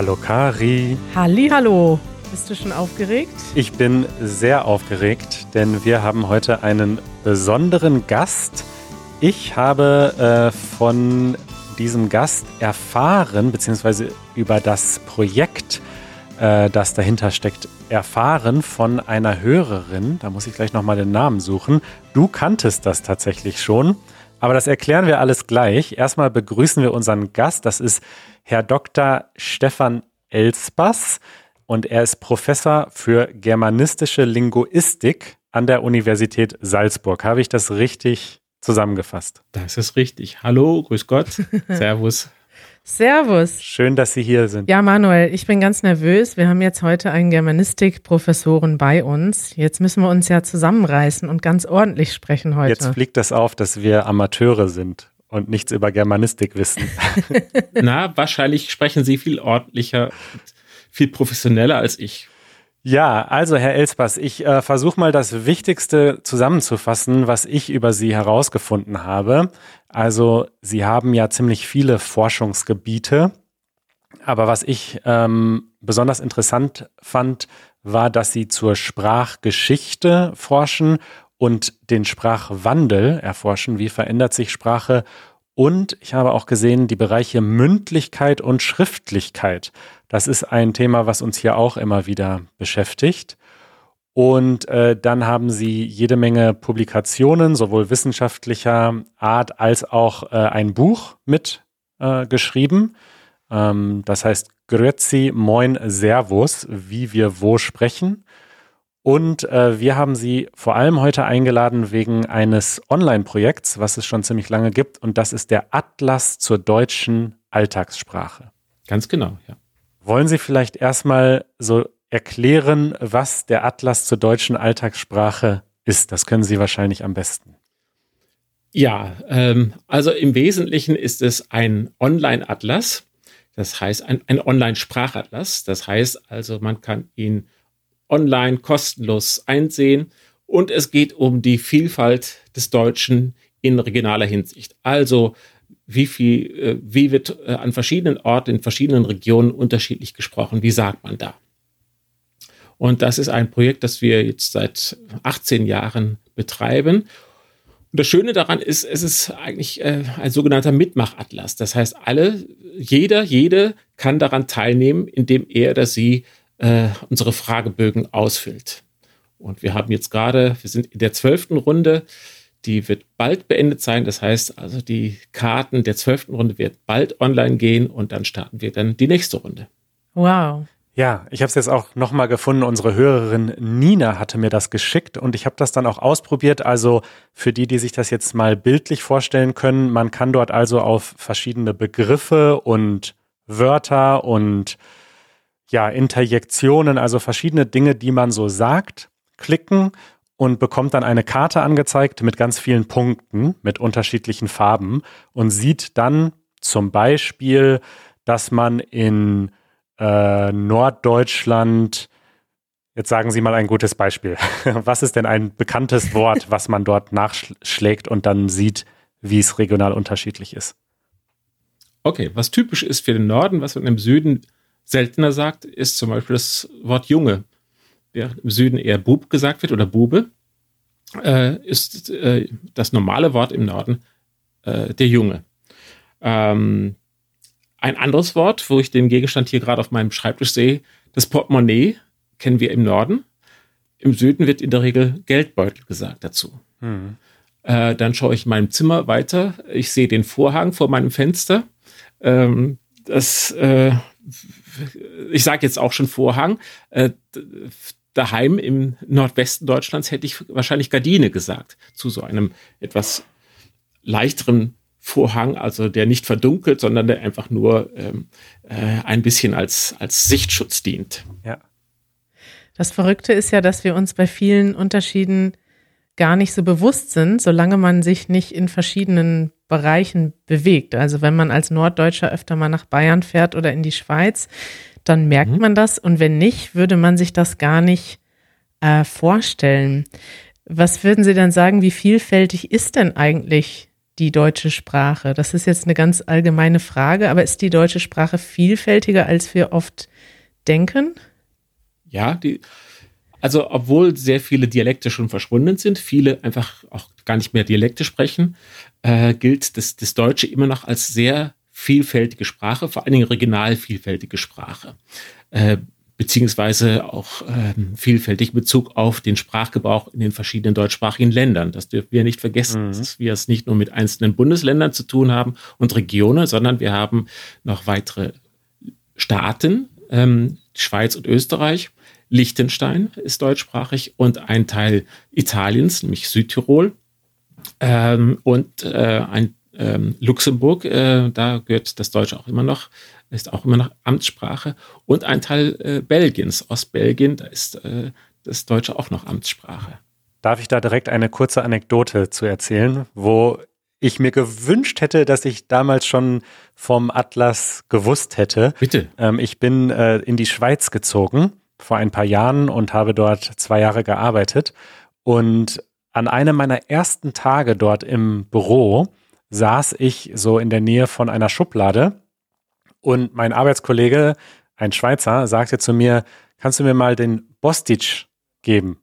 Hallo Kari. Halli, hallo. Bist du schon aufgeregt? Ich bin sehr aufgeregt, denn wir haben heute einen besonderen Gast. Ich habe äh, von diesem Gast erfahren, beziehungsweise über das Projekt, äh, das dahinter steckt, erfahren von einer Hörerin. Da muss ich gleich nochmal den Namen suchen. Du kanntest das tatsächlich schon. Aber das erklären wir alles gleich. Erstmal begrüßen wir unseren Gast. Das ist Herr Dr. Stefan Elsbas und er ist Professor für germanistische Linguistik an der Universität Salzburg. Habe ich das richtig zusammengefasst? Das ist richtig. Hallo, grüß Gott, Servus. Servus. Schön, dass Sie hier sind. Ja, Manuel, ich bin ganz nervös. Wir haben jetzt heute einen Germanistik-Professoren bei uns. Jetzt müssen wir uns ja zusammenreißen und ganz ordentlich sprechen heute. Jetzt fliegt das auf, dass wir Amateure sind und nichts über Germanistik wissen. Na, wahrscheinlich sprechen Sie viel ordentlicher, viel professioneller als ich. Ja, also Herr Elsbas, ich äh, versuche mal das Wichtigste zusammenzufassen, was ich über Sie herausgefunden habe. Also Sie haben ja ziemlich viele Forschungsgebiete, aber was ich ähm, besonders interessant fand, war, dass Sie zur Sprachgeschichte forschen und den Sprachwandel erforschen. Wie verändert sich Sprache? Und ich habe auch gesehen, die Bereiche Mündlichkeit und Schriftlichkeit. Das ist ein Thema, was uns hier auch immer wieder beschäftigt. Und äh, dann haben sie jede Menge Publikationen, sowohl wissenschaftlicher Art als auch äh, ein Buch mit äh, geschrieben. Ähm, das heißt Grüezi, Moin, Servus, wie wir wo sprechen. Und äh, wir haben sie vor allem heute eingeladen wegen eines Online-Projekts, was es schon ziemlich lange gibt. Und das ist der Atlas zur deutschen Alltagssprache. Ganz genau, ja. Wollen Sie vielleicht erstmal so erklären, was der Atlas zur deutschen Alltagssprache ist? Das können Sie wahrscheinlich am besten. Ja, ähm, also im Wesentlichen ist es ein Online-Atlas. Das heißt, ein, ein Online-Sprachatlas. Das heißt also, man kann ihn online kostenlos einsehen und es geht um die Vielfalt des Deutschen in regionaler Hinsicht. Also wie viel, äh, wie wird äh, an verschiedenen Orten, in verschiedenen Regionen unterschiedlich gesprochen? Wie sagt man da? Und das ist ein Projekt, das wir jetzt seit 18 Jahren betreiben. Und das Schöne daran ist, es ist eigentlich äh, ein sogenannter Mitmachatlas. Das heißt, alle, jeder, jede kann daran teilnehmen, indem er oder sie äh, unsere Fragebögen ausfüllt. Und wir haben jetzt gerade, wir sind in der zwölften Runde die wird bald beendet sein. Das heißt also, die Karten der zwölften Runde wird bald online gehen und dann starten wir dann die nächste Runde. Wow. Ja, ich habe es jetzt auch nochmal gefunden. Unsere Hörerin Nina hatte mir das geschickt und ich habe das dann auch ausprobiert. Also für die, die sich das jetzt mal bildlich vorstellen können, man kann dort also auf verschiedene Begriffe und Wörter und ja, Interjektionen, also verschiedene Dinge, die man so sagt, klicken und bekommt dann eine Karte angezeigt mit ganz vielen Punkten, mit unterschiedlichen Farben und sieht dann zum Beispiel, dass man in äh, Norddeutschland, jetzt sagen Sie mal ein gutes Beispiel, was ist denn ein bekanntes Wort, was man dort nachschlägt und dann sieht, wie es regional unterschiedlich ist? Okay, was typisch ist für den Norden, was man im Süden seltener sagt, ist zum Beispiel das Wort Junge während im Süden eher Bub gesagt wird oder Bube, äh, ist äh, das normale Wort im Norden äh, der Junge. Ähm, ein anderes Wort, wo ich den Gegenstand hier gerade auf meinem Schreibtisch sehe, das Portemonnaie kennen wir im Norden. Im Süden wird in der Regel Geldbeutel gesagt dazu. Mhm. Äh, dann schaue ich in meinem Zimmer weiter. Ich sehe den Vorhang vor meinem Fenster. Ähm, das, äh, ich sage jetzt auch schon Vorhang. Daheim im Nordwesten Deutschlands hätte ich wahrscheinlich Gardine gesagt, zu so einem etwas leichteren Vorhang, also der nicht verdunkelt, sondern der einfach nur ähm, äh, ein bisschen als, als Sichtschutz dient. Ja. Das Verrückte ist ja, dass wir uns bei vielen Unterschieden gar nicht so bewusst sind, solange man sich nicht in verschiedenen Bereichen bewegt. Also wenn man als Norddeutscher öfter mal nach Bayern fährt oder in die Schweiz, dann merkt mhm. man das und wenn nicht, würde man sich das gar nicht äh, vorstellen. Was würden Sie dann sagen, wie vielfältig ist denn eigentlich die deutsche Sprache? Das ist jetzt eine ganz allgemeine Frage, aber ist die deutsche Sprache vielfältiger, als wir oft denken? Ja, die, also obwohl sehr viele Dialekte schon verschwunden sind, viele einfach auch gar nicht mehr Dialekte sprechen, äh, gilt das, das Deutsche immer noch als sehr vielfältige Sprache, vor allen Dingen regional vielfältige Sprache. Äh, beziehungsweise auch ähm, vielfältig in Bezug auf den Sprachgebrauch in den verschiedenen deutschsprachigen Ländern. Das dürfen wir nicht vergessen, mhm. dass wir es nicht nur mit einzelnen Bundesländern zu tun haben und Regionen, sondern wir haben noch weitere Staaten, ähm, Schweiz und Österreich. Liechtenstein ist deutschsprachig und ein Teil Italiens, nämlich Südtirol. Ähm, und äh, ein ähm, Luxemburg, äh, da gehört das Deutsche auch immer noch, ist auch immer noch Amtssprache. Und ein Teil äh, Belgiens, Ostbelgien, da ist äh, das Deutsche auch noch Amtssprache. Darf ich da direkt eine kurze Anekdote zu erzählen, wo ich mir gewünscht hätte, dass ich damals schon vom Atlas gewusst hätte. Bitte. Ähm, ich bin äh, in die Schweiz gezogen vor ein paar Jahren und habe dort zwei Jahre gearbeitet. Und an einem meiner ersten Tage dort im Büro saß ich so in der Nähe von einer Schublade und mein Arbeitskollege, ein Schweizer, sagte zu mir, kannst du mir mal den Bostitch geben?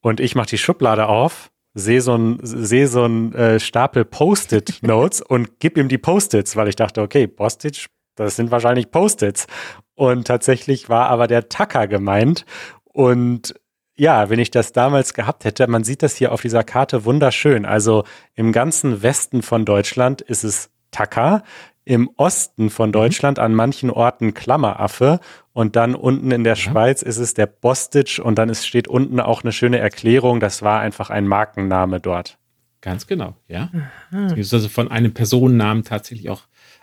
Und ich mache die Schublade auf, sehe so ein, seh so ein äh, Stapel Post-it-Notes und gib ihm die Post-its, weil ich dachte, okay, Bostitch, das sind wahrscheinlich Post-its. Und tatsächlich war aber der Tacker gemeint. Und ja, wenn ich das damals gehabt hätte, man sieht das hier auf dieser Karte wunderschön. Also im ganzen Westen von Deutschland ist es Tacker, im Osten von mhm. Deutschland an manchen Orten Klammeraffe und dann unten in der ja. Schweiz ist es der Bostitch und dann ist, steht unten auch eine schöne Erklärung, das war einfach ein Markenname dort. Ganz genau, ja. Aha. Das ist also von einem Personennamen tatsächlich auch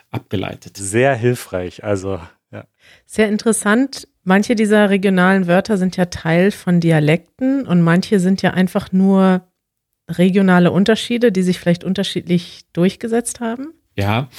abgeleitet. Sehr hilfreich, also ja. Sehr interessant. Manche dieser regionalen Wörter sind ja Teil von Dialekten und manche sind ja einfach nur regionale Unterschiede, die sich vielleicht unterschiedlich durchgesetzt haben. Ja,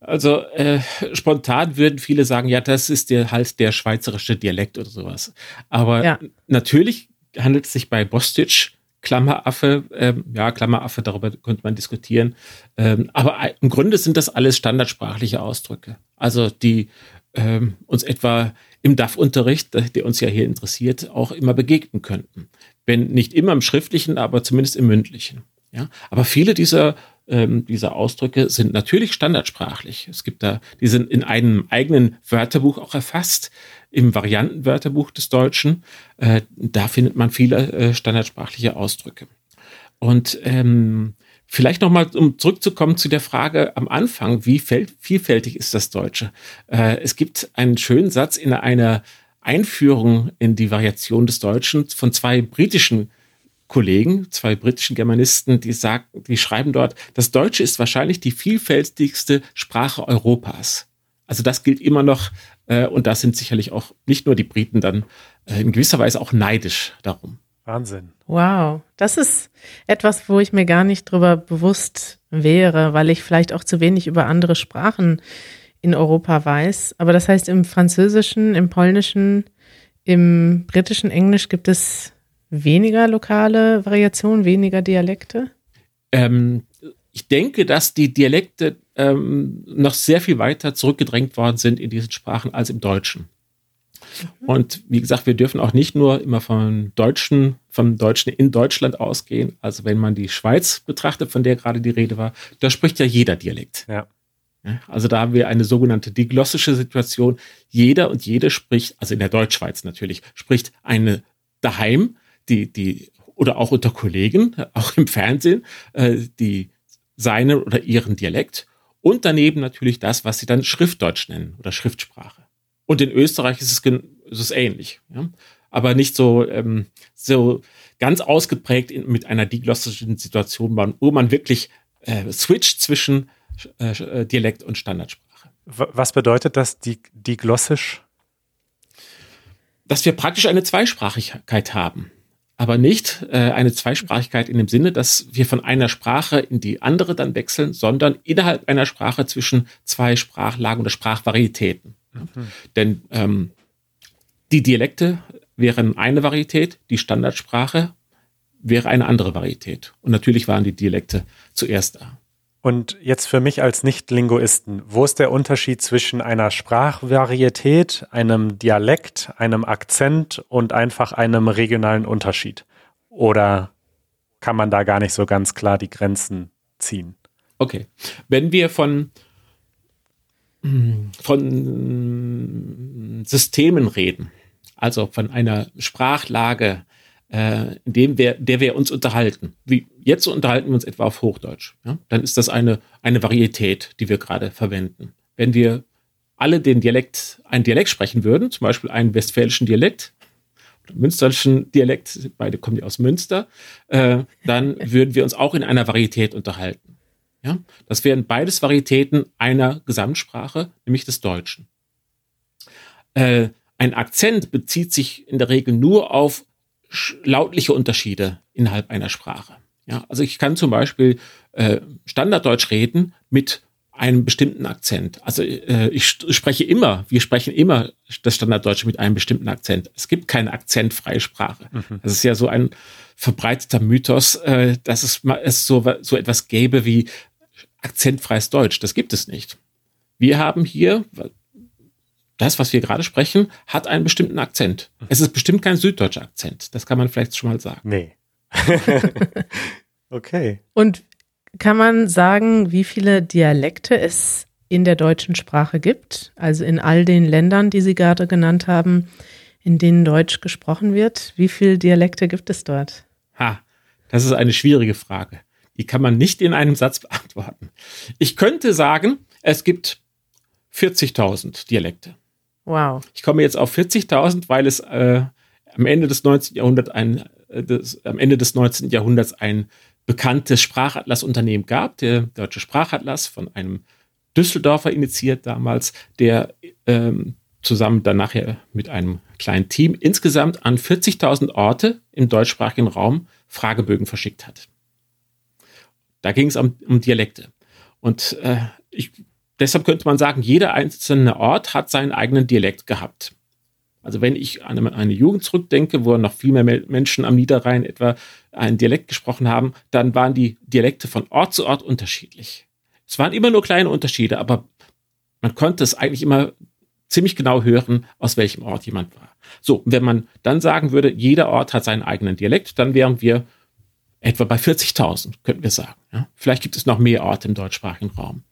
also äh, spontan würden viele sagen, ja, das ist der, halt der schweizerische Dialekt oder sowas. Aber ja. natürlich handelt es sich bei Bostitch Klammeraffe, ähm, ja, Klammeraffe, darüber könnte man diskutieren. Ähm, aber im Grunde sind das alles standardsprachliche Ausdrücke. Also die ähm, uns etwa im DAF-Unterricht, der uns ja hier interessiert, auch immer begegnen könnten. Wenn nicht immer im schriftlichen, aber zumindest im mündlichen. Ja? Aber viele dieser, ähm, dieser Ausdrücke sind natürlich standardsprachlich. Es gibt da, die sind in einem eigenen Wörterbuch auch erfasst, im Variantenwörterbuch des Deutschen. Äh, da findet man viele äh, standardsprachliche Ausdrücke. Und ähm, Vielleicht nochmal, um zurückzukommen zu der Frage am Anfang, wie vielfältig ist das Deutsche? Äh, es gibt einen schönen Satz in einer Einführung in die Variation des Deutschen von zwei britischen Kollegen, zwei britischen Germanisten, die sagen, die schreiben dort, das Deutsche ist wahrscheinlich die vielfältigste Sprache Europas. Also das gilt immer noch, äh, und da sind sicherlich auch nicht nur die Briten dann äh, in gewisser Weise auch neidisch darum. Wahnsinn. Wow, das ist etwas, wo ich mir gar nicht drüber bewusst wäre, weil ich vielleicht auch zu wenig über andere Sprachen in Europa weiß. Aber das heißt, im Französischen, im Polnischen, im britischen Englisch gibt es weniger lokale Variationen, weniger Dialekte? Ähm, ich denke, dass die Dialekte ähm, noch sehr viel weiter zurückgedrängt worden sind in diesen Sprachen als im Deutschen. Und wie gesagt, wir dürfen auch nicht nur immer vom Deutschen, vom Deutschen in Deutschland ausgehen. Also wenn man die Schweiz betrachtet, von der gerade die Rede war, da spricht ja jeder Dialekt. Ja. Also da haben wir eine sogenannte diglossische Situation. Jeder und jede spricht, also in der Deutschschweiz natürlich, spricht eine daheim, die, die, oder auch unter Kollegen, auch im Fernsehen, äh, die seine oder ihren Dialekt und daneben natürlich das, was sie dann Schriftdeutsch nennen oder Schriftsprache. Und in Österreich ist es, ist es ähnlich. Ja? Aber nicht so, ähm, so ganz ausgeprägt in, mit einer diglossischen Situation, wo man wirklich äh, switcht zwischen äh, äh Dialekt und Standardsprache. Was bedeutet das, diglossisch? Dass wir praktisch eine Zweisprachigkeit haben aber nicht äh, eine Zweisprachigkeit in dem Sinne, dass wir von einer Sprache in die andere dann wechseln, sondern innerhalb einer Sprache zwischen zwei Sprachlagen oder Sprachvarietäten. Mhm. Denn ähm, die Dialekte wären eine Varietät, die Standardsprache wäre eine andere Varietät. Und natürlich waren die Dialekte zuerst da. Und jetzt für mich als Nicht-Linguisten, wo ist der Unterschied zwischen einer Sprachvarietät, einem Dialekt, einem Akzent und einfach einem regionalen Unterschied? Oder kann man da gar nicht so ganz klar die Grenzen ziehen? Okay. Wenn wir von, von Systemen reden, also von einer Sprachlage, äh, in dem wir, der wir uns unterhalten. Wie jetzt unterhalten wir uns etwa auf Hochdeutsch. Ja? Dann ist das eine, eine Varietät, die wir gerade verwenden. Wenn wir alle den Dialekt, einen Dialekt sprechen würden, zum Beispiel einen westfälischen Dialekt, oder münsterischen Dialekt, beide kommen ja aus Münster, äh, dann würden wir uns auch in einer Varietät unterhalten. Ja? Das wären beides Varietäten einer Gesamtsprache, nämlich des Deutschen. Äh, ein Akzent bezieht sich in der Regel nur auf lautliche Unterschiede innerhalb einer Sprache. Ja, also ich kann zum Beispiel äh, Standarddeutsch reden mit einem bestimmten Akzent. Also äh, ich spreche immer, wir sprechen immer das Standarddeutsche mit einem bestimmten Akzent. Es gibt keine akzentfreie Sprache. Mhm. Das ist ja so ein verbreiteter Mythos, äh, dass es, es so, so etwas gäbe wie akzentfreies Deutsch. Das gibt es nicht. Wir haben hier, das, was wir gerade sprechen, hat einen bestimmten Akzent. Es ist bestimmt kein süddeutscher Akzent. Das kann man vielleicht schon mal sagen. Nee. okay. Und kann man sagen, wie viele Dialekte es in der deutschen Sprache gibt? Also in all den Ländern, die Sie gerade genannt haben, in denen Deutsch gesprochen wird. Wie viele Dialekte gibt es dort? Ha, das ist eine schwierige Frage. Die kann man nicht in einem Satz beantworten. Ich könnte sagen, es gibt 40.000 Dialekte. Wow. Ich komme jetzt auf 40.000, weil es äh, am Ende des 19. Jahrhunderts ein, äh, des, am Ende des 19. Jahrhunderts ein bekanntes Sprachatlas-Unternehmen gab, der Deutsche Sprachatlas von einem Düsseldorfer initiiert damals, der ähm, zusammen dann nachher mit einem kleinen Team insgesamt an 40.000 Orte im deutschsprachigen Raum Fragebögen verschickt hat. Da ging es um, um Dialekte. Und äh, ich deshalb könnte man sagen, jeder einzelne Ort hat seinen eigenen Dialekt gehabt. Also wenn ich an eine Jugend zurückdenke, wo noch viel mehr Menschen am Niederrhein etwa einen Dialekt gesprochen haben, dann waren die Dialekte von Ort zu Ort unterschiedlich. Es waren immer nur kleine Unterschiede, aber man konnte es eigentlich immer ziemlich genau hören, aus welchem Ort jemand war. So, wenn man dann sagen würde, jeder Ort hat seinen eigenen Dialekt, dann wären wir etwa bei 40.000, könnten wir sagen. Ja? Vielleicht gibt es noch mehr Orte im deutschsprachigen Raum.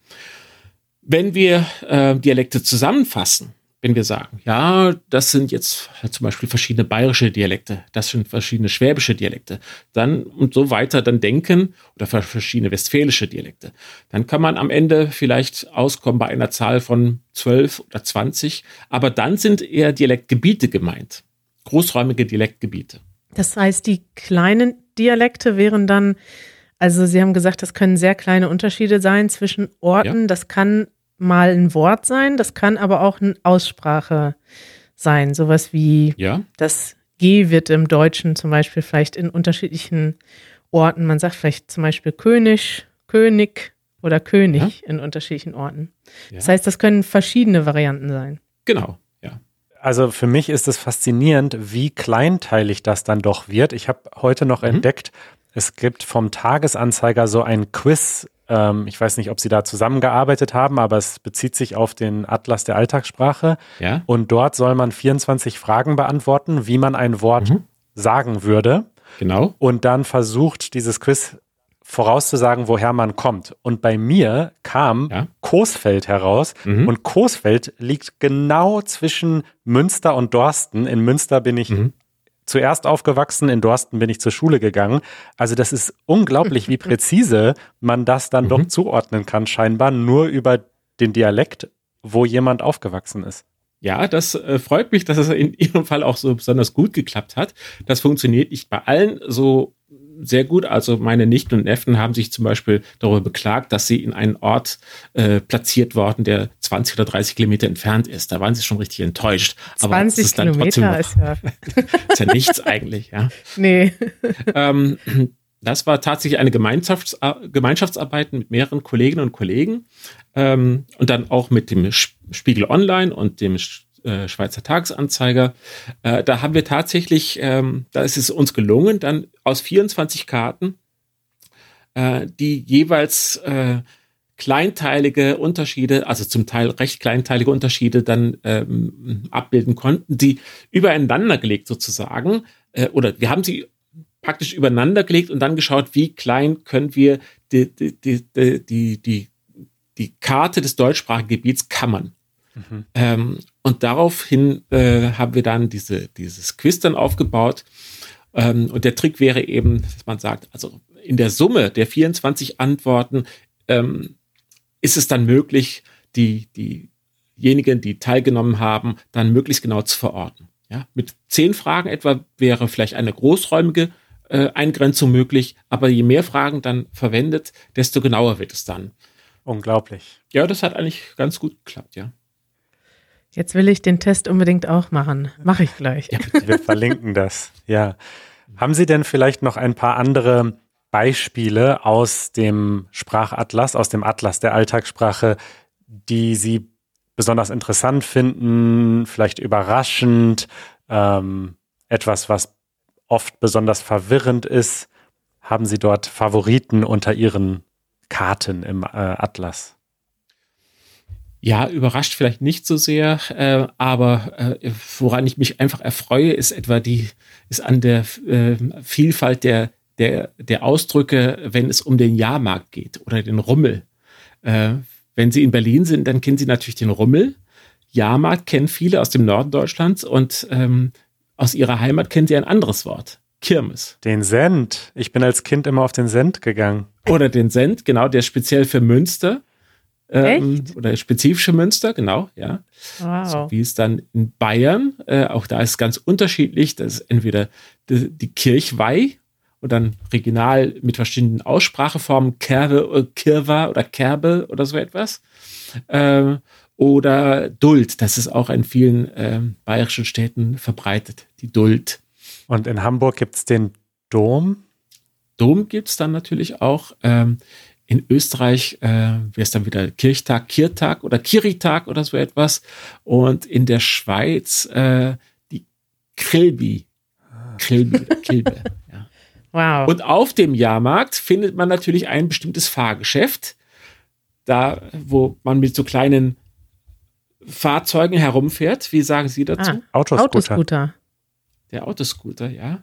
Wenn wir äh, Dialekte zusammenfassen, wenn wir sagen, ja, das sind jetzt zum Beispiel verschiedene bayerische Dialekte, das sind verschiedene schwäbische Dialekte, dann und so weiter dann denken oder verschiedene westfälische Dialekte, dann kann man am Ende vielleicht auskommen bei einer Zahl von 12 oder 20, aber dann sind eher Dialektgebiete gemeint, großräumige Dialektgebiete. Das heißt, die kleinen Dialekte wären dann also Sie haben gesagt, das können sehr kleine Unterschiede sein zwischen Orten. Ja. Das kann mal ein Wort sein, das kann aber auch eine Aussprache sein. Sowas wie ja. das G wird im Deutschen zum Beispiel vielleicht in unterschiedlichen Orten. Man sagt vielleicht zum Beispiel König, König oder König ja. in unterschiedlichen Orten. Das heißt, das können verschiedene Varianten sein. Genau. Also für mich ist es faszinierend, wie kleinteilig das dann doch wird. Ich habe heute noch mhm. entdeckt, es gibt vom Tagesanzeiger so ein Quiz. Ähm, ich weiß nicht, ob Sie da zusammengearbeitet haben, aber es bezieht sich auf den Atlas der Alltagssprache. Ja. Und dort soll man 24 Fragen beantworten, wie man ein Wort mhm. sagen würde. Genau. Und dann versucht dieses Quiz vorauszusagen, woher man kommt. Und bei mir kam ja. Coesfeld heraus. Mhm. Und Coesfeld liegt genau zwischen Münster und Dorsten. In Münster bin ich mhm zuerst aufgewachsen, in Dorsten bin ich zur Schule gegangen. Also das ist unglaublich, wie präzise man das dann mhm. doch zuordnen kann, scheinbar nur über den Dialekt, wo jemand aufgewachsen ist. Ja, das äh, freut mich, dass es in Ihrem Fall auch so besonders gut geklappt hat. Das funktioniert nicht bei allen so sehr gut. Also meine Nichten und Neffen haben sich zum Beispiel darüber beklagt, dass sie in einen Ort äh, platziert worden, der 20 oder 30 Kilometer entfernt ist. Da waren sie schon richtig enttäuscht. 20 Aber das ist Kilometer ist ja. ist ja nichts eigentlich, ja. Nee. Ähm, das war tatsächlich eine Gemeinschafts Gemeinschaftsarbeit mit mehreren Kolleginnen und Kollegen ähm, und dann auch mit dem Spiegel Online und dem äh, Schweizer Tagesanzeiger. Äh, da haben wir tatsächlich, ähm, da ist es uns gelungen, dann aus 24 Karten, äh, die jeweils äh, kleinteilige Unterschiede, also zum Teil recht kleinteilige Unterschiede dann ähm, abbilden konnten, die übereinander gelegt sozusagen, äh, oder wir haben sie praktisch übereinander gelegt und dann geschaut, wie klein können wir die, die, die, die, die, die Karte des deutschsprachigen Gebiets kammern. Mhm. Ähm, und daraufhin äh, haben wir dann diese, dieses Quiz dann aufgebaut. Ähm, und der Trick wäre eben, dass man sagt, also in der Summe der 24 Antworten ähm, ist es dann möglich, die, diejenigen, die teilgenommen haben, dann möglichst genau zu verorten. Ja, mit zehn Fragen etwa wäre vielleicht eine großräumige äh, Eingrenzung möglich, aber je mehr Fragen dann verwendet, desto genauer wird es dann. Unglaublich. Ja, das hat eigentlich ganz gut geklappt, ja. Jetzt will ich den Test unbedingt auch machen. Mache ich gleich. Ja, wir verlinken das. Ja. Haben Sie denn vielleicht noch ein paar andere Beispiele aus dem Sprachatlas, aus dem Atlas der Alltagssprache, die Sie besonders interessant finden, vielleicht überraschend, ähm, etwas, was oft besonders verwirrend ist? Haben Sie dort Favoriten unter Ihren Karten im äh, Atlas? Ja, überrascht vielleicht nicht so sehr, äh, aber äh, woran ich mich einfach erfreue, ist etwa die, ist an der äh, Vielfalt der der, der Ausdrücke, wenn es um den Jahrmarkt geht oder den Rummel. Äh, wenn Sie in Berlin sind, dann kennen Sie natürlich den Rummel. Jahrmarkt kennen viele aus dem Norden Deutschlands und ähm, aus ihrer Heimat kennen sie ein anderes Wort. Kirmes. Den Send. Ich bin als Kind immer auf den Send gegangen. Oder den Send, genau, der ist speziell für Münster. Ähm, oder spezifische Münster, genau, ja. Wow. So wie es dann in Bayern, äh, auch da ist es ganz unterschiedlich. Das ist entweder die, die Kirchweih und dann regional mit verschiedenen Ausspracheformen, Kerbe, äh, Kirwa oder Kerbe oder so etwas. Ähm, oder Duld, das ist auch in vielen ähm, bayerischen Städten verbreitet, die Duld. Und in Hamburg gibt es den Dom? Dom gibt es dann natürlich auch. Ähm, in Österreich äh, wäre es dann wieder Kirchtag, Kirtag oder Kiritag oder so etwas. Und in der Schweiz äh, die Krilbi. Krilbi, Kilbe. Wow. Und auf dem Jahrmarkt findet man natürlich ein bestimmtes Fahrgeschäft, da wo man mit so kleinen Fahrzeugen herumfährt. Wie sagen Sie dazu? Ah, Autoscooter. Autoscooter. Der Autoscooter, ja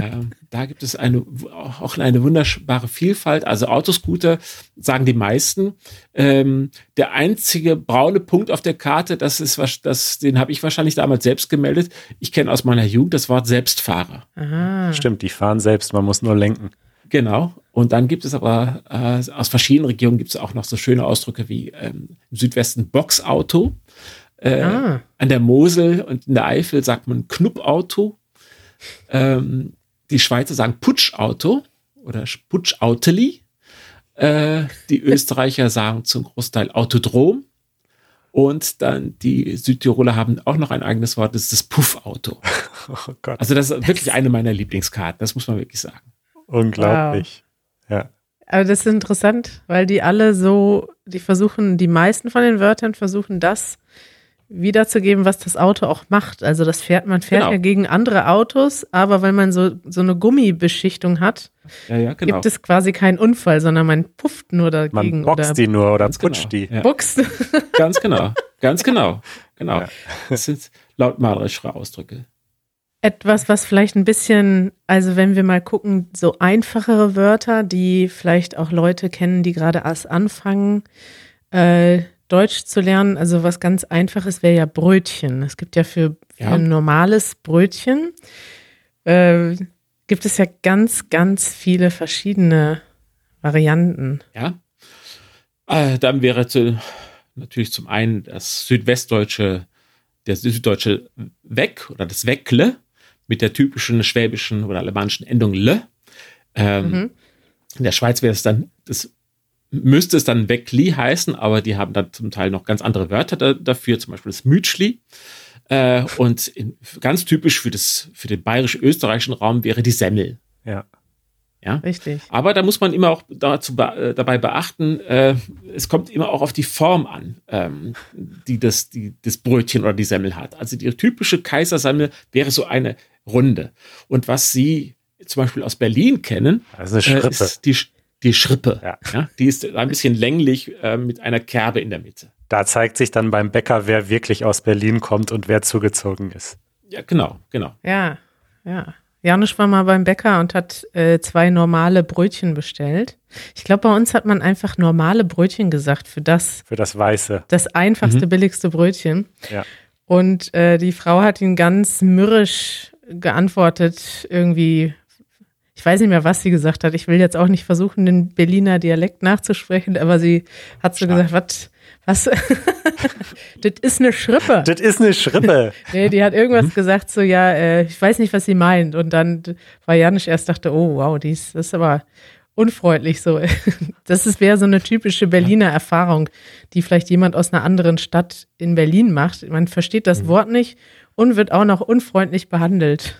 ähm, da gibt es eine, auch eine wunderbare Vielfalt. Also Autoscooter sagen die meisten. Ähm, der einzige braune Punkt auf der Karte, das ist was, das, den habe ich wahrscheinlich damals selbst gemeldet. Ich kenne aus meiner Jugend das Wort Selbstfahrer. Aha. Stimmt, die fahren selbst, man muss nur lenken. Genau. Und dann gibt es aber äh, aus verschiedenen Regionen gibt es auch noch so schöne Ausdrücke wie ähm, im Südwesten Boxauto. Äh, ah. An der Mosel und in der Eifel sagt man Knuppauto. Ähm, die Schweizer sagen Putschauto oder Putschauteli. Äh, die Österreicher sagen zum Großteil Autodrom. Und dann die Südtiroler haben auch noch ein eigenes Wort, das ist das Puffauto. Oh Gott. Also das ist wirklich eine meiner Lieblingskarten, das muss man wirklich sagen. Unglaublich. Wow. Ja. Aber das ist interessant, weil die alle so, die versuchen, die meisten von den Wörtern versuchen das wiederzugeben, was das Auto auch macht. Also das fährt, man fährt genau. ja gegen andere Autos, aber weil man so, so eine Gummibeschichtung hat, ja, ja, genau. gibt es quasi keinen Unfall, sondern man pufft nur dagegen. Man boxt oder die nur oder putscht genau. die. Ja. Buchst. Ganz genau, ganz genau, genau. Das sind lautmalerischere Ausdrücke. Etwas, was vielleicht ein bisschen, also wenn wir mal gucken, so einfachere Wörter, die vielleicht auch Leute kennen, die gerade erst anfangen, äh, Deutsch zu lernen, also was ganz einfaches wäre ja Brötchen. Es gibt ja für, für ja. ein normales Brötchen, äh, gibt es ja ganz, ganz viele verschiedene Varianten. Ja. Äh, dann wäre zu, natürlich zum einen das südwestdeutsche, der süddeutsche Weg oder das Weckle mit der typischen schwäbischen oder alemannischen Endung le. Ähm, mhm. In der Schweiz wäre es dann das müsste es dann Weckli heißen, aber die haben dann zum Teil noch ganz andere Wörter da, dafür, zum Beispiel das Mütschli. Äh, und in, ganz typisch für, das, für den bayerisch-österreichischen Raum wäre die Semmel. Ja. Ja, richtig. Aber da muss man immer auch dazu, äh, dabei beachten, äh, es kommt immer auch auf die Form an, ähm, die, das, die das Brötchen oder die Semmel hat. Also die typische Kaisersemmel wäre so eine Runde. Und was Sie zum Beispiel aus Berlin kennen, also ist die, die Schrippe. Ja. ja. die ist ein bisschen länglich äh, mit einer Kerbe in der Mitte. Da zeigt sich dann beim Bäcker, wer wirklich aus Berlin kommt und wer zugezogen ist. Ja, genau, genau. Ja, ja. Janusz war mal beim Bäcker und hat äh, zwei normale Brötchen bestellt. Ich glaube, bei uns hat man einfach normale Brötchen gesagt für das. Für das Weiße. Das einfachste, mhm. billigste Brötchen. Ja. Und äh, die Frau hat ihn ganz mürrisch geantwortet, irgendwie, weiß nicht mehr, was sie gesagt hat. Ich will jetzt auch nicht versuchen, den Berliner Dialekt nachzusprechen, aber sie hat so Stark. gesagt, was was? das ist eine Schrippe. Das ist eine Schrippe. nee, die hat irgendwas mhm. gesagt, so, ja, äh, ich weiß nicht, was sie meint. Und dann war Janisch erst dachte, oh, wow, die ist, das ist aber unfreundlich so. Das wäre so eine typische Berliner Erfahrung, die vielleicht jemand aus einer anderen Stadt in Berlin macht. Man versteht das mhm. Wort nicht und wird auch noch unfreundlich behandelt.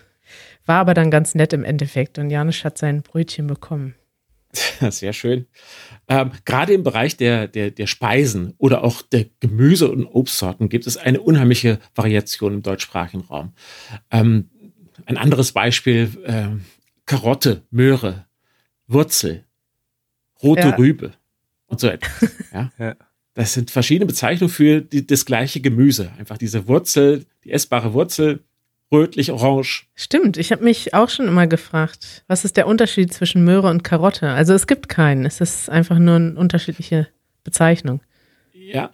War aber dann ganz nett im Endeffekt und Janisch hat sein Brötchen bekommen. Sehr schön. Ähm, gerade im Bereich der, der, der Speisen oder auch der Gemüse- und Obstsorten gibt es eine unheimliche Variation im deutschsprachigen Raum. Ähm, ein anderes Beispiel, äh, Karotte, Möhre, Wurzel, rote ja. Rübe und so etwas. Ja? ja. Das sind verschiedene Bezeichnungen für die, das gleiche Gemüse. Einfach diese Wurzel, die essbare Wurzel rötlich-orange. Stimmt, ich habe mich auch schon immer gefragt, was ist der Unterschied zwischen Möhre und Karotte? Also es gibt keinen, es ist einfach nur eine unterschiedliche Bezeichnung. Ja,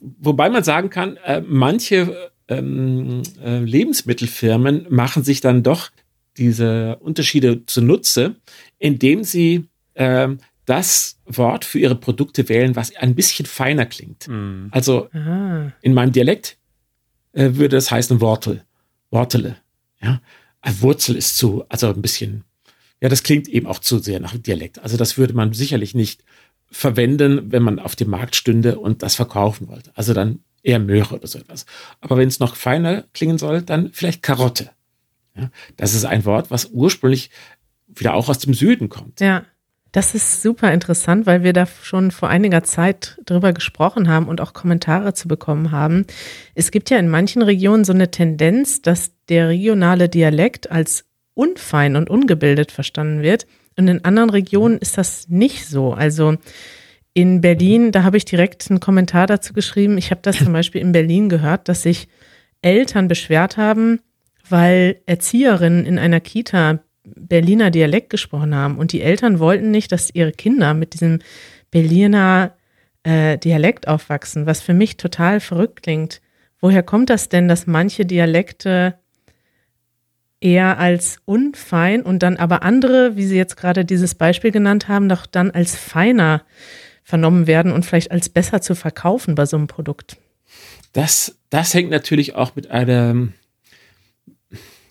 wobei man sagen kann, äh, manche ähm, äh, Lebensmittelfirmen machen sich dann doch diese Unterschiede zunutze, indem sie äh, das Wort für ihre Produkte wählen, was ein bisschen feiner klingt. Mhm. Also Aha. in meinem Dialekt äh, würde es heißen Wortel. Wortele. Ja, Wurzel ist zu, also ein bisschen, ja, das klingt eben auch zu sehr nach Dialekt. Also das würde man sicherlich nicht verwenden, wenn man auf dem Markt stünde und das verkaufen wollte. Also dann eher Möhre oder so etwas. Aber wenn es noch feiner klingen soll, dann vielleicht Karotte. Ja, das ist ein Wort, was ursprünglich wieder auch aus dem Süden kommt. Ja. Das ist super interessant, weil wir da schon vor einiger Zeit drüber gesprochen haben und auch Kommentare zu bekommen haben. Es gibt ja in manchen Regionen so eine Tendenz, dass der regionale Dialekt als unfein und ungebildet verstanden wird. Und in anderen Regionen ist das nicht so. Also in Berlin, da habe ich direkt einen Kommentar dazu geschrieben. Ich habe das zum Beispiel in Berlin gehört, dass sich Eltern beschwert haben, weil Erzieherinnen in einer Kita Berliner Dialekt gesprochen haben und die Eltern wollten nicht, dass ihre Kinder mit diesem Berliner äh, Dialekt aufwachsen, was für mich total verrückt klingt. Woher kommt das denn, dass manche Dialekte eher als unfein und dann aber andere, wie Sie jetzt gerade dieses Beispiel genannt haben, doch dann als feiner vernommen werden und vielleicht als besser zu verkaufen bei so einem Produkt? Das, das hängt natürlich auch mit einem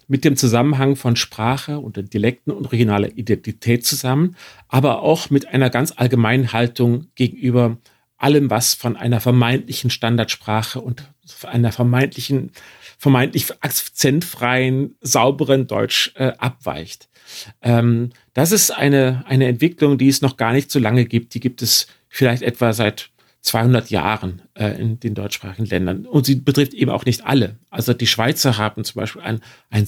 mit dem Zusammenhang von Sprache und Dialekten und regionaler Identität zusammen, aber auch mit einer ganz allgemeinen Haltung gegenüber allem, was von einer vermeintlichen Standardsprache und einer vermeintlichen, vermeintlich akzentfreien, sauberen Deutsch äh, abweicht. Ähm, das ist eine, eine Entwicklung, die es noch gar nicht so lange gibt. Die gibt es vielleicht etwa seit 200 Jahren äh, in den deutschsprachigen Ländern. Und sie betrifft eben auch nicht alle. Also die Schweizer haben zum Beispiel ein, ein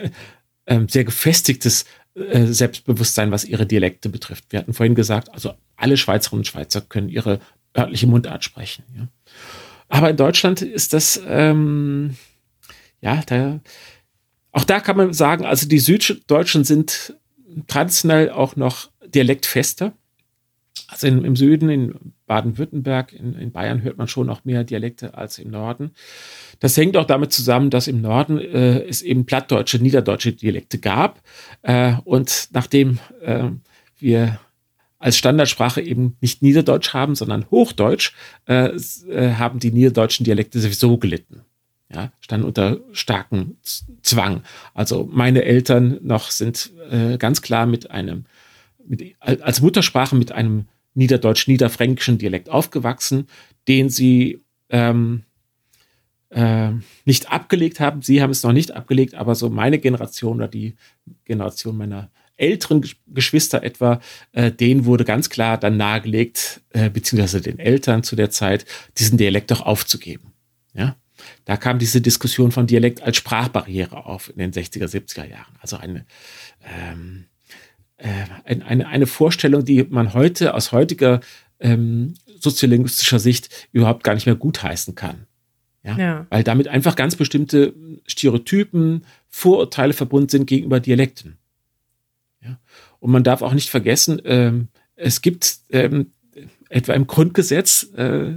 äh, sehr gefestigtes äh, Selbstbewusstsein, was ihre Dialekte betrifft. Wir hatten vorhin gesagt, also alle Schweizerinnen und Schweizer können ihre örtliche Mundart sprechen. Ja. Aber in Deutschland ist das, ähm, ja, da, auch da kann man sagen, also die Süddeutschen sind traditionell auch noch dialektfester. Also in, im Süden, in Baden-Württemberg, in, in, Bayern hört man schon noch mehr Dialekte als im Norden. Das hängt auch damit zusammen, dass im Norden äh, es eben plattdeutsche, niederdeutsche Dialekte gab. Äh, und nachdem äh, wir als Standardsprache eben nicht Niederdeutsch haben, sondern Hochdeutsch, äh, äh, haben die niederdeutschen Dialekte sowieso gelitten. Ja, standen unter starkem Zwang. Also meine Eltern noch sind äh, ganz klar mit einem, mit, als Muttersprache mit einem niederdeutsch-niederfränkischen Dialekt aufgewachsen, den sie ähm, äh, nicht abgelegt haben. Sie haben es noch nicht abgelegt, aber so meine Generation oder die Generation meiner älteren Geschwister etwa, äh, denen wurde ganz klar dann nahegelegt, äh, beziehungsweise den Eltern zu der Zeit, diesen Dialekt doch aufzugeben. Ja, da kam diese Diskussion von Dialekt als Sprachbarriere auf in den 60er, 70er Jahren. Also eine, ähm, äh, eine, eine Vorstellung, die man heute aus heutiger ähm, soziolinguistischer Sicht überhaupt gar nicht mehr gutheißen kann. Ja? ja? Weil damit einfach ganz bestimmte Stereotypen, Vorurteile verbunden sind gegenüber Dialekten. Ja? Und man darf auch nicht vergessen, ähm, es gibt ähm, etwa im Grundgesetz äh,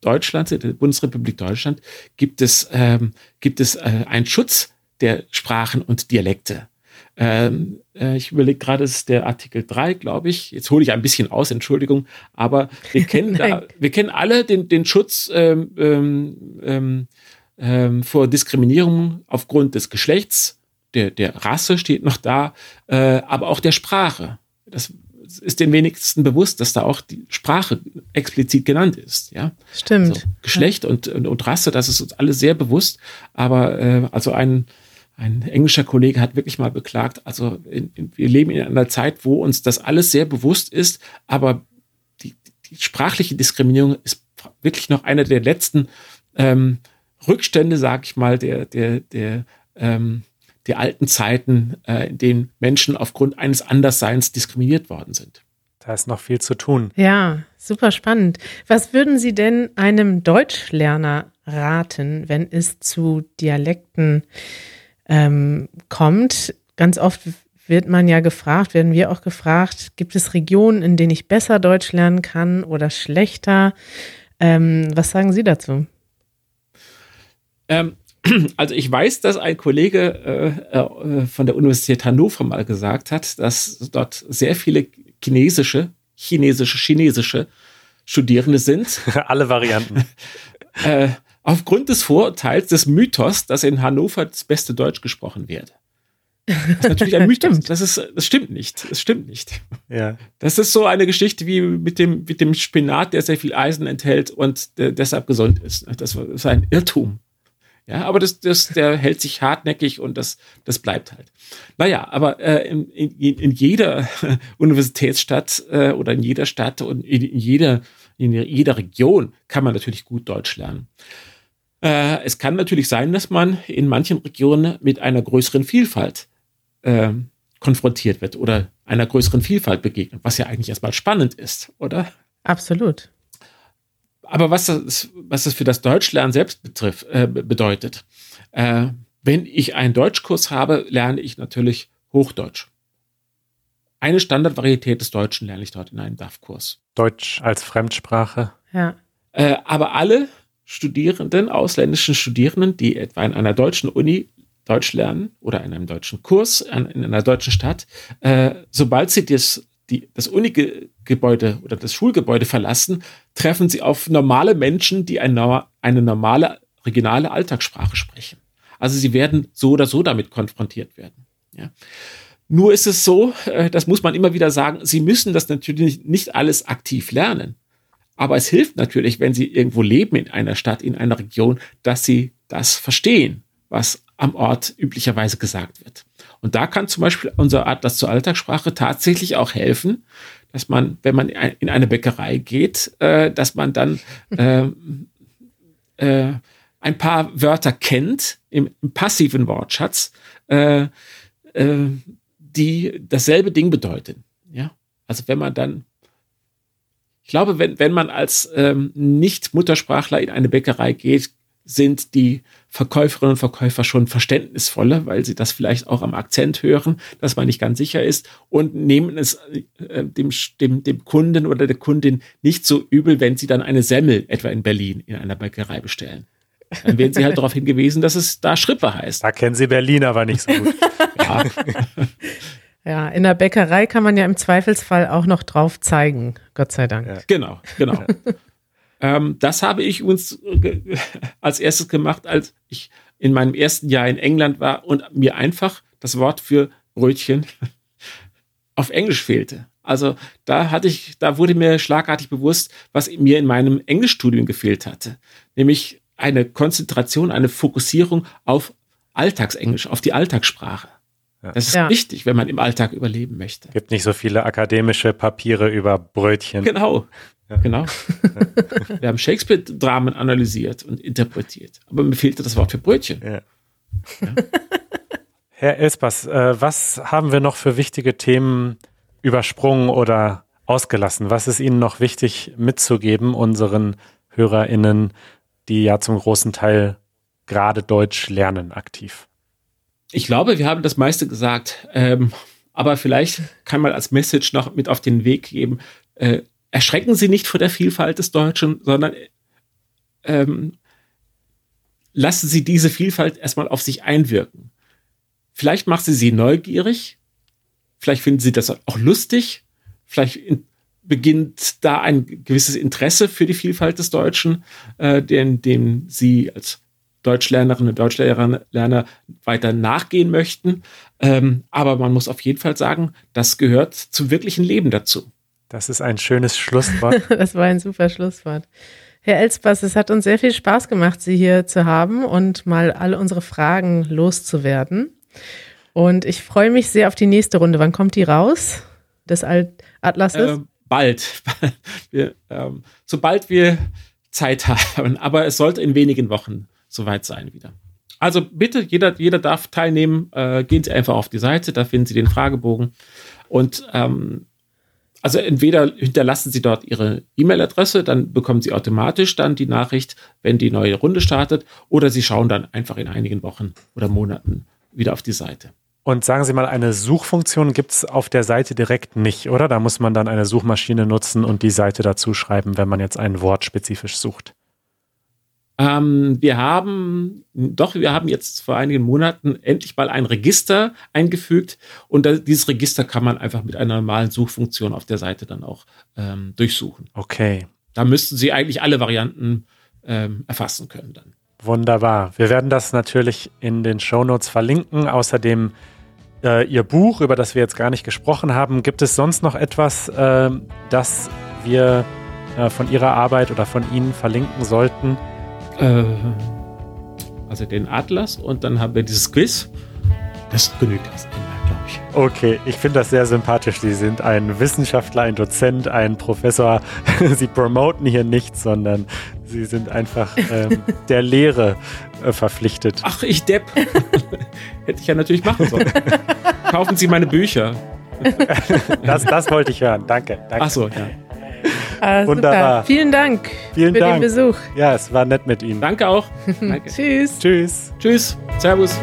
Deutschlands, der Bundesrepublik Deutschland, gibt es, ähm, gibt es äh, einen Schutz der Sprachen und Dialekte. Ähm, äh, ich überlege gerade, es ist der Artikel 3, glaube ich. Jetzt hole ich ein bisschen aus, Entschuldigung. Aber wir kennen, da, wir kennen alle den, den Schutz ähm, ähm, ähm, ähm, vor Diskriminierung aufgrund des Geschlechts, der, der Rasse steht noch da, äh, aber auch der Sprache. Das ist den wenigsten bewusst, dass da auch die Sprache explizit genannt ist. Ja, stimmt. Also Geschlecht ja. und, und, und Rasse, das ist uns alle sehr bewusst. Aber äh, also ein ein englischer Kollege hat wirklich mal beklagt, also in, in, wir leben in einer Zeit, wo uns das alles sehr bewusst ist, aber die, die sprachliche Diskriminierung ist wirklich noch einer der letzten ähm, Rückstände, sag ich mal, der, der, der, ähm, der alten Zeiten, äh, in denen Menschen aufgrund eines Andersseins diskriminiert worden sind. Da ist noch viel zu tun. Ja, super spannend. Was würden Sie denn einem Deutschlerner raten, wenn es zu Dialekten ähm, kommt. Ganz oft wird man ja gefragt, werden wir auch gefragt, gibt es Regionen, in denen ich besser Deutsch lernen kann oder schlechter? Ähm, was sagen Sie dazu? Ähm, also ich weiß, dass ein Kollege äh, äh, von der Universität Hannover mal gesagt hat, dass dort sehr viele chinesische, chinesische, chinesische Studierende sind. Alle Varianten. äh, aufgrund des Vorurteils, des Mythos, dass in Hannover das beste Deutsch gesprochen wird. Das ist natürlich ein Mythos. Das, ist, das stimmt nicht. Das stimmt nicht. Ja. Das ist so eine Geschichte wie mit dem, mit dem Spinat, der sehr viel Eisen enthält und deshalb gesund ist. Das ist ein Irrtum. Ja, aber das, das, der hält sich hartnäckig und das, das bleibt halt. Naja, aber äh, in, in, in jeder Universitätsstadt äh, oder in jeder Stadt und in, in, jeder, in jeder Region kann man natürlich gut Deutsch lernen. Äh, es kann natürlich sein, dass man in manchen Regionen mit einer größeren Vielfalt äh, konfrontiert wird oder einer größeren Vielfalt begegnet, was ja eigentlich erstmal spannend ist, oder? Absolut. Aber was das, was das für das Deutschlernen selbst betrifft, äh, bedeutet, äh, wenn ich einen Deutschkurs habe, lerne ich natürlich Hochdeutsch. Eine Standardvarietät des Deutschen lerne ich dort in einem DAF-Kurs. Deutsch als Fremdsprache. Ja. Äh, aber alle Studierenden, ausländischen Studierenden, die etwa in einer deutschen Uni Deutsch lernen oder in einem deutschen Kurs in einer deutschen Stadt, äh, sobald sie das, die, das Unigebäude oder das Schulgebäude verlassen, treffen sie auf normale Menschen, die eine, eine normale regionale Alltagssprache sprechen. Also sie werden so oder so damit konfrontiert werden. Ja. Nur ist es so, äh, das muss man immer wieder sagen, sie müssen das natürlich nicht alles aktiv lernen. Aber es hilft natürlich, wenn sie irgendwo leben in einer Stadt, in einer Region, dass sie das verstehen, was am Ort üblicherweise gesagt wird. Und da kann zum Beispiel unser Atlas zur Alltagssprache tatsächlich auch helfen, dass man, wenn man in eine Bäckerei geht, äh, dass man dann äh, äh, ein paar Wörter kennt im, im passiven Wortschatz, äh, äh, die dasselbe Ding bedeuten. Ja, also wenn man dann ich glaube, wenn, wenn man als ähm, Nicht-Muttersprachler in eine Bäckerei geht, sind die Verkäuferinnen und Verkäufer schon verständnisvoller, weil sie das vielleicht auch am Akzent hören, dass man nicht ganz sicher ist und nehmen es äh, dem, dem, dem Kunden oder der Kundin nicht so übel, wenn sie dann eine Semmel etwa in Berlin in einer Bäckerei bestellen. Dann werden sie halt darauf hingewiesen, dass es da Schrippe heißt. Da kennen sie Berlin aber nicht so gut. ja. Ja, in der Bäckerei kann man ja im Zweifelsfall auch noch drauf zeigen, Gott sei Dank. Ja. Genau, genau. ähm, das habe ich uns als erstes gemacht, als ich in meinem ersten Jahr in England war und mir einfach das Wort für Brötchen auf Englisch fehlte. Also da hatte ich, da wurde mir schlagartig bewusst, was mir in meinem Englischstudium gefehlt hatte, nämlich eine Konzentration, eine Fokussierung auf Alltagsenglisch, auf die Alltagssprache. Das ist ja. wichtig, wenn man im Alltag überleben möchte. Gibt nicht so viele akademische Papiere über Brötchen. Genau. Ja. Genau. Wir haben Shakespeare-Dramen analysiert und interpretiert. Aber mir fehlte das Wort für Brötchen. Ja. Herr Elspass, äh, was haben wir noch für wichtige Themen übersprungen oder ausgelassen? Was ist Ihnen noch wichtig mitzugeben, unseren HörerInnen, die ja zum großen Teil gerade Deutsch lernen aktiv? Ich glaube, wir haben das meiste gesagt. Ähm, aber vielleicht kann man als Message noch mit auf den Weg geben. Äh, erschrecken Sie nicht vor der Vielfalt des Deutschen, sondern ähm, lassen Sie diese Vielfalt erstmal auf sich einwirken. Vielleicht macht sie sie neugierig, vielleicht finden sie das auch lustig, vielleicht in, beginnt da ein gewisses Interesse für die Vielfalt des Deutschen, äh, den, dem sie als Deutschlernerinnen und Deutschlerner weiter nachgehen möchten. Ähm, aber man muss auf jeden Fall sagen, das gehört zum wirklichen Leben dazu. Das ist ein schönes Schlusswort. das war ein super Schlusswort. Herr Elspass, es hat uns sehr viel Spaß gemacht, Sie hier zu haben und mal alle unsere Fragen loszuwerden. Und ich freue mich sehr auf die nächste Runde. Wann kommt die raus? Des Atlases? Äh, bald. wir, ähm, sobald wir Zeit haben. Aber es sollte in wenigen Wochen soweit sein wieder. Also bitte, jeder, jeder darf teilnehmen. Äh, gehen Sie einfach auf die Seite, da finden Sie den Fragebogen. Und ähm, also entweder hinterlassen Sie dort Ihre E-Mail-Adresse, dann bekommen Sie automatisch dann die Nachricht, wenn die neue Runde startet, oder Sie schauen dann einfach in einigen Wochen oder Monaten wieder auf die Seite. Und sagen Sie mal, eine Suchfunktion gibt es auf der Seite direkt nicht, oder? Da muss man dann eine Suchmaschine nutzen und die Seite dazu schreiben, wenn man jetzt ein Wort spezifisch sucht. Ähm, wir haben, doch, wir haben jetzt vor einigen Monaten endlich mal ein Register eingefügt und das, dieses Register kann man einfach mit einer normalen Suchfunktion auf der Seite dann auch ähm, durchsuchen. Okay. Da müssten Sie eigentlich alle Varianten ähm, erfassen können dann. Wunderbar. Wir werden das natürlich in den Shownotes verlinken. Außerdem äh, Ihr Buch, über das wir jetzt gar nicht gesprochen haben. Gibt es sonst noch etwas, äh, das wir äh, von Ihrer Arbeit oder von Ihnen verlinken sollten? Äh, also den Atlas und dann haben wir dieses Quiz. Das genügt erst glaube ich. Okay, ich finde das sehr sympathisch. Sie sind ein Wissenschaftler, ein Dozent, ein Professor. Sie promoten hier nichts, sondern Sie sind einfach ähm, der Lehre äh, verpflichtet. Ach, ich Depp. Hätte ich ja natürlich machen sollen. Kaufen Sie meine Bücher. das, das wollte ich hören. Danke. danke. Ach so, ja. Ah, Wunderbar. Super. Vielen Dank Vielen für Dank. den Besuch. Ja, es war nett mit Ihnen. Danke auch. Danke. Tschüss. Tschüss. Tschüss. Servus.